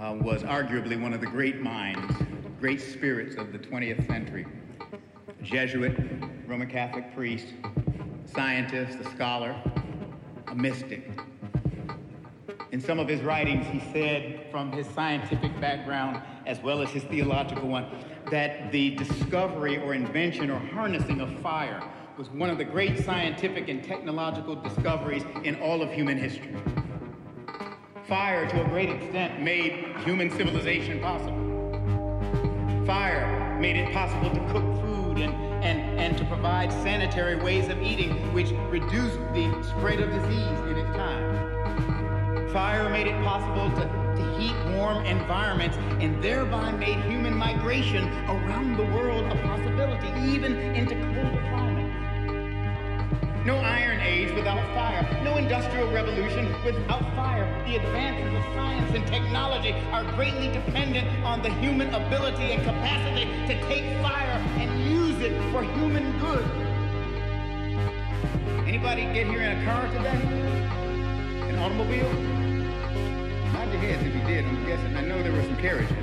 uh, was arguably one of the great minds, great spirits of the 20th century. A Jesuit, Roman Catholic priest, scientist, a scholar, a mystic. In some of his writings, he said, from his scientific background as well as his theological one, that the discovery or invention or harnessing of fire was one of the great scientific and technological discoveries in all of human history. Fire, to a great extent, made human civilization possible. Fire made it possible to cook food and, and, and to provide sanitary ways of eating, which reduced the spread of disease in its time. Fire made it possible to, to heat warm environments and thereby made human migration around the world a possibility, even into colder climates. No Age without fire. No Industrial Revolution without fire. The advances of science and technology are greatly dependent on the human ability and capacity to take fire and use it for human good. Anybody get here in a car today? An automobile? Nod your heads if you did. I'm guessing. I know there were some carriages.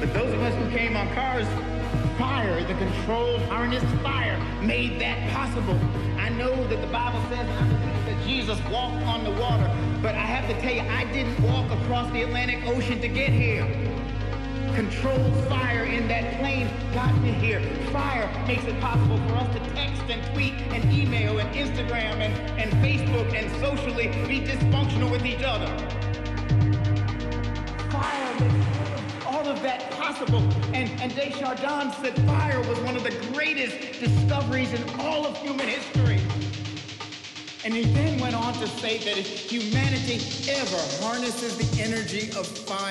But those of us who came on cars fire, the controlled harnessed fire, made that possible. I know that the Bible says, I that Jesus walked on the water, but I have to tell you, I didn't walk across the Atlantic Ocean to get here. Controlled fire in that plane got me here. Fire makes it possible for us to text and tweet and email and Instagram and, and Facebook and socially be dysfunctional with each other. Fire makes all of that possible. And, and de Chardin said fire was one of the greatest discoveries in all of human history. And he then went on to say that if humanity ever harnesses the energy of fire